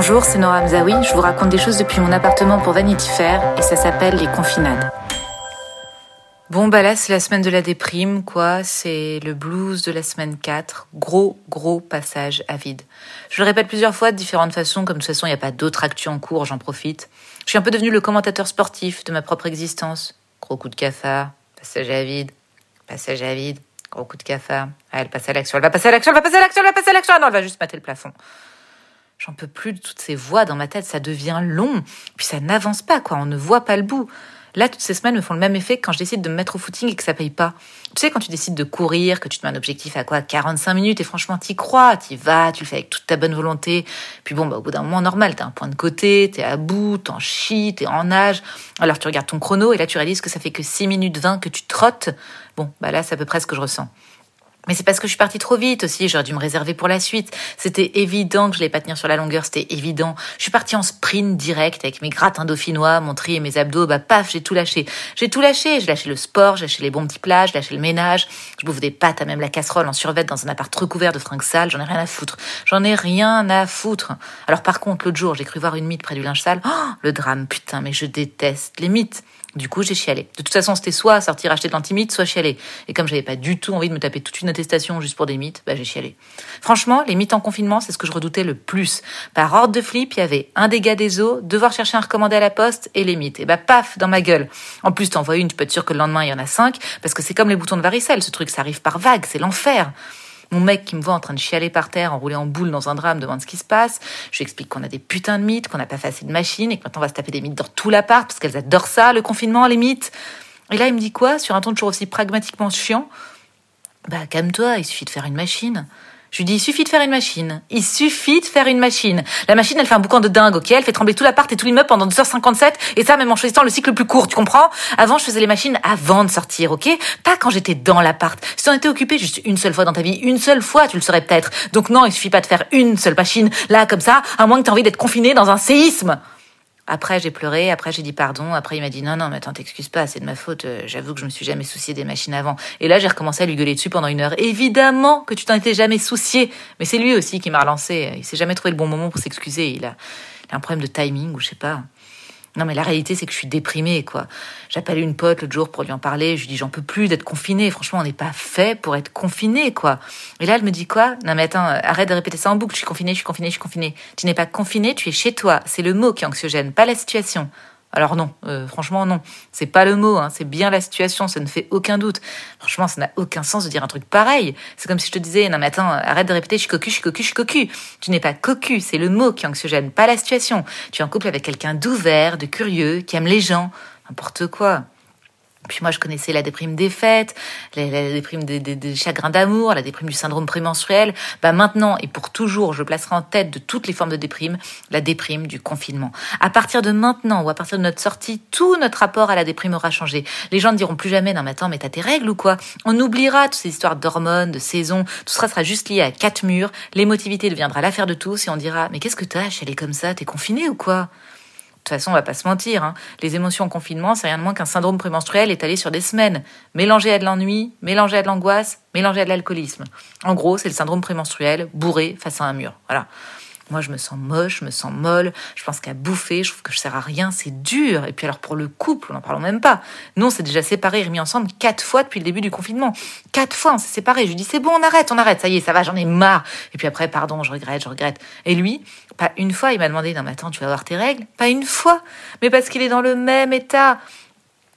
Bonjour, c'est Nora Mzaoui. Je vous raconte des choses depuis mon appartement pour Vanity Fair et ça s'appelle les confinades. Bon, bah là, c'est la semaine de la déprime, quoi. C'est le blues de la semaine 4. Gros, gros passage à vide. Je le répète plusieurs fois de différentes façons, comme de toute façon, il n'y a pas d'autres actus en cours, j'en profite. Je suis un peu devenu le commentateur sportif de ma propre existence. Gros coup de cafard, passage à vide, passage à vide, gros coup de cafard. Ah, elle passe à l'action, elle va passer à l'action, elle va passer à l'action, elle va passer à l'action. Ah non, elle va juste mater le plafond. J'en peux plus de toutes ces voix dans ma tête, ça devient long. Puis ça n'avance pas, quoi, on ne voit pas le bout. Là, toutes ces semaines me font le même effet que quand je décide de me mettre au footing et que ça paye pas. Tu sais, quand tu décides de courir, que tu te mets un objectif à quoi 45 minutes et franchement, t'y crois, t'y vas, tu le fais avec toute ta bonne volonté. Puis bon, bah, au bout d'un moment, normal, t'as un point de côté, t'es à bout, t'en chies, t'es en nage. Alors tu regardes ton chrono et là, tu réalises que ça fait que 6 minutes 20 que tu trottes. Bon, bah là, c'est à peu près ce que je ressens. Mais c'est parce que je suis partie trop vite aussi, j'aurais dû me réserver pour la suite. C'était évident que je l'ai pas tenir sur la longueur, c'était évident. Je suis partie en sprint direct avec mes gratins dauphinois, mon tri et mes abdos, bah paf, j'ai tout lâché. J'ai tout lâché, j'ai lâché le sport, j'ai lâché les bons petits plats, j'ai lâché le ménage, je bouffe des pâtes à même la casserole en survêt dans un appart recouvert de fringues sales, j'en ai rien à foutre. J'en ai rien à foutre. Alors par contre, l'autre jour, j'ai cru voir une mythe près du linge sale. Oh, le drame, putain, mais je déteste les mythes. Du coup, j'ai chialé. De toute façon, c'était soit sortir acheter de l'antimite, soit chialer. Et comme j'avais pas du tout envie de me taper toute une juste pour des mythes, bah j'ai chialé. Franchement, les mythes en confinement, c'est ce que je redoutais le plus. Par ordre de flip, il y avait un dégât des eaux, devoir chercher un recommandé à la poste et les mythes. Et bah paf, dans ma gueule. En plus, t'envoies une, tu peux être sûr que le lendemain, il y en a cinq, parce que c'est comme les boutons de varicelle, ce truc, ça arrive par vague, c'est l'enfer. Mon mec qui me voit en train de chialer par terre, enroulé en boule dans un drame, demande ce qui se passe. Je lui explique qu'on a des putains de mythes, qu'on n'a pas fait assez de machines et que maintenant on va se taper des mythes dans tout l'appart parce qu'elles adorent ça, le confinement, les mythes. Et là, il me dit quoi? Sur un ton toujours aussi pragmatiquement chiant Bah, calme-toi, il suffit de faire une machine. Je lui dis, il suffit de faire une machine. Il suffit de faire une machine. La machine, elle fait un boucan de dingue, ok? Elle fait trembler tout l'appart et tout l'immeuble pendant 2h57, et ça, même en choisissant le cycle le plus court, tu comprends? Avant, je faisais les machines avant de sortir, ok? Pas quand j'étais dans l'appart. Si t'en étais occupé juste une seule fois dans ta vie, une seule fois, tu le saurais peut-être. Donc non, il suffit pas de faire une seule machine, là, comme ça, à moins que t'aies envie d'être confiné dans un séisme. Après, j'ai pleuré, après, j'ai dit pardon, après, il m'a dit non, non, mais attends, t'excuses pas, c'est de ma faute, euh, j'avoue que je me suis jamais soucié des machines avant. Et là, j'ai recommencé à lui gueuler dessus pendant une heure. Évidemment que tu t'en étais jamais soucié, mais c'est lui aussi qui m'a relancé. Il s'est jamais trouvé le bon moment pour s'excuser. Il a, il a un problème de timing ou je sais pas. Non, mais la réalité, c'est que je suis déprimée, quoi. J'appelle une pote l'autre jour pour lui en parler. Je lui dis, j'en peux plus d'être confinée. Franchement, on n'est pas fait pour être confiné, quoi. Et là, elle me dit quoi? Non, mais attends, arrête de répéter ça en boucle. Je suis confinée, je suis confinée, je suis confinée. Tu n'es pas confinée, tu es chez toi. C'est le mot qui est anxiogène, pas la situation. Alors non, euh, franchement non, c'est pas le mot, hein, c'est bien la situation, ça ne fait aucun doute. Franchement, ça n'a aucun sens de dire un truc pareil. C'est comme si je te disais, non mais attends, arrête de répéter, je suis cocu, je suis cocu, je suis cocu. Tu n'es pas cocu, c'est le mot qui est anxiogène, pas la situation. Tu es en couple avec quelqu'un d'ouvert, de curieux, qui aime les gens, n'importe quoi. Puis moi, je connaissais la déprime des fêtes, la, déprime des, chagrins d'amour, la déprime du syndrome prémenstruel. Bah maintenant et pour toujours, je placerai en tête de toutes les formes de déprime la déprime du confinement. À partir de maintenant ou à partir de notre sortie, tout notre rapport à la déprime aura changé. Les gens ne diront plus jamais, non mais attends, mais t'as tes règles ou quoi? On oubliera toutes ces histoires d'hormones, de saisons, tout ça sera juste lié à quatre murs, l'émotivité deviendra l'affaire de tous et on dira, mais qu'est-ce que t'as, elle est comme ça, t'es confiné ou quoi? Toute façon, on va pas se mentir. Hein. Les émotions en confinement, c'est rien de moins qu'un syndrome prémenstruel étalé sur des semaines, mélangé à de l'ennui, mélangé à de l'angoisse, mélangé à de l'alcoolisme. En gros, c'est le syndrome prémenstruel bourré face à un mur. Voilà. Moi, je me sens moche, je me sens molle, je pense qu'à bouffer, je trouve que je sers à rien, c'est dur. Et puis alors pour le couple, on n'en parle même pas. Nous, on s'est déjà séparés et remis ensemble quatre fois depuis le début du confinement. Quatre fois, on s'est séparés. Je lui dis, c'est bon, on arrête, on arrête, ça y est, ça va, j'en ai marre. Et puis après, pardon, je regrette, je regrette. Et lui, pas une fois, il m'a demandé, non mais attends, tu vas avoir tes règles? Pas une fois, mais parce qu'il est dans le même état.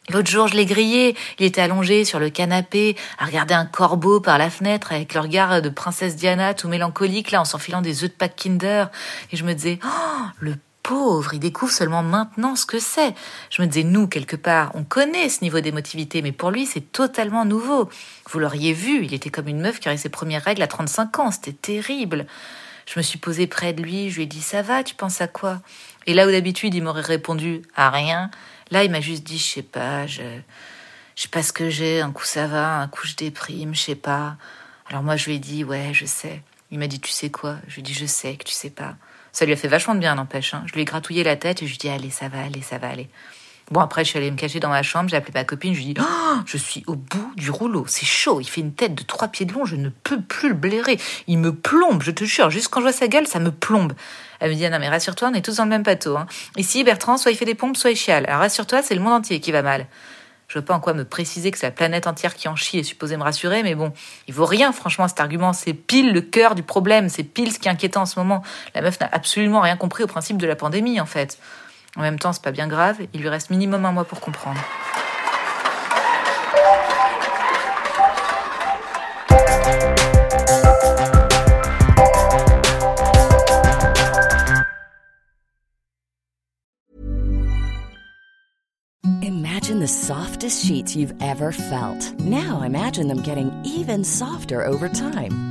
L'autre jour, je l'ai grillé. Il était allongé sur le canapé, à regarder un corbeau par la fenêtre avec le regard de princesse Diana tout mélancolique, là, en s'enfilant des œufs de Pâques Kinder. Et je me disais, oh, le pauvre, il découvre seulement maintenant ce que c'est. Je me disais, nous, quelque part, on connaît ce niveau d'émotivité, mais pour lui, c'est totalement nouveau. Vous l'auriez vu, il était comme une meuf qui aurait ses premières règles à 35 ans, c'était terrible. Je me suis posée près de lui, je lui ai dit, ça va, tu penses à quoi? Et là où d'habitude, il m'aurait répondu, à rien, là, il m'a juste dit, je sais pas, je, je sais pas ce que j'ai, un coup ça va, un coup je déprime, je sais pas. Alors moi, je lui ai dit, ouais, je sais. Il m'a dit, tu sais quoi? Je lui ai dit, je sais que tu sais pas. Ça lui a fait vachement de bien, n'empêche. Hein. Je lui ai gratouillé la tête et je lui ai dit, allez, ça va aller, ça va aller. Bon, après, je suis allée me cacher dans ma chambre, j'ai appelé ma copine, je lui ai dit, oh, je suis au bout du rouleau, c'est chaud, il fait une tête de trois pieds de long, je ne peux plus le blairer. Il me plombe, je te jure, juste quand je vois sa gueule, ça me plombe. Elle me dit, ah non, mais rassure-toi, on est tous dans le même bateau. Hein. Ici, Bertrand, soit il fait des pompes, soit il chiale. Alors rassure-toi, c'est le monde entier qui va mal. Je veux pas en quoi me préciser que c'est la planète entière qui en chie et supposé me rassurer, mais bon, il vaut rien, franchement, cet argument. C'est pile le cœur du problème, c'est pile ce qui est inquiétant en ce moment. La meuf n'a absolument rien compris au principe de la pandémie, en fait. En même temps, c'est pas bien grave, il lui reste minimum un mois pour comprendre. Imagine the softest sheets you've ever felt. Now imagine them getting even softer over time.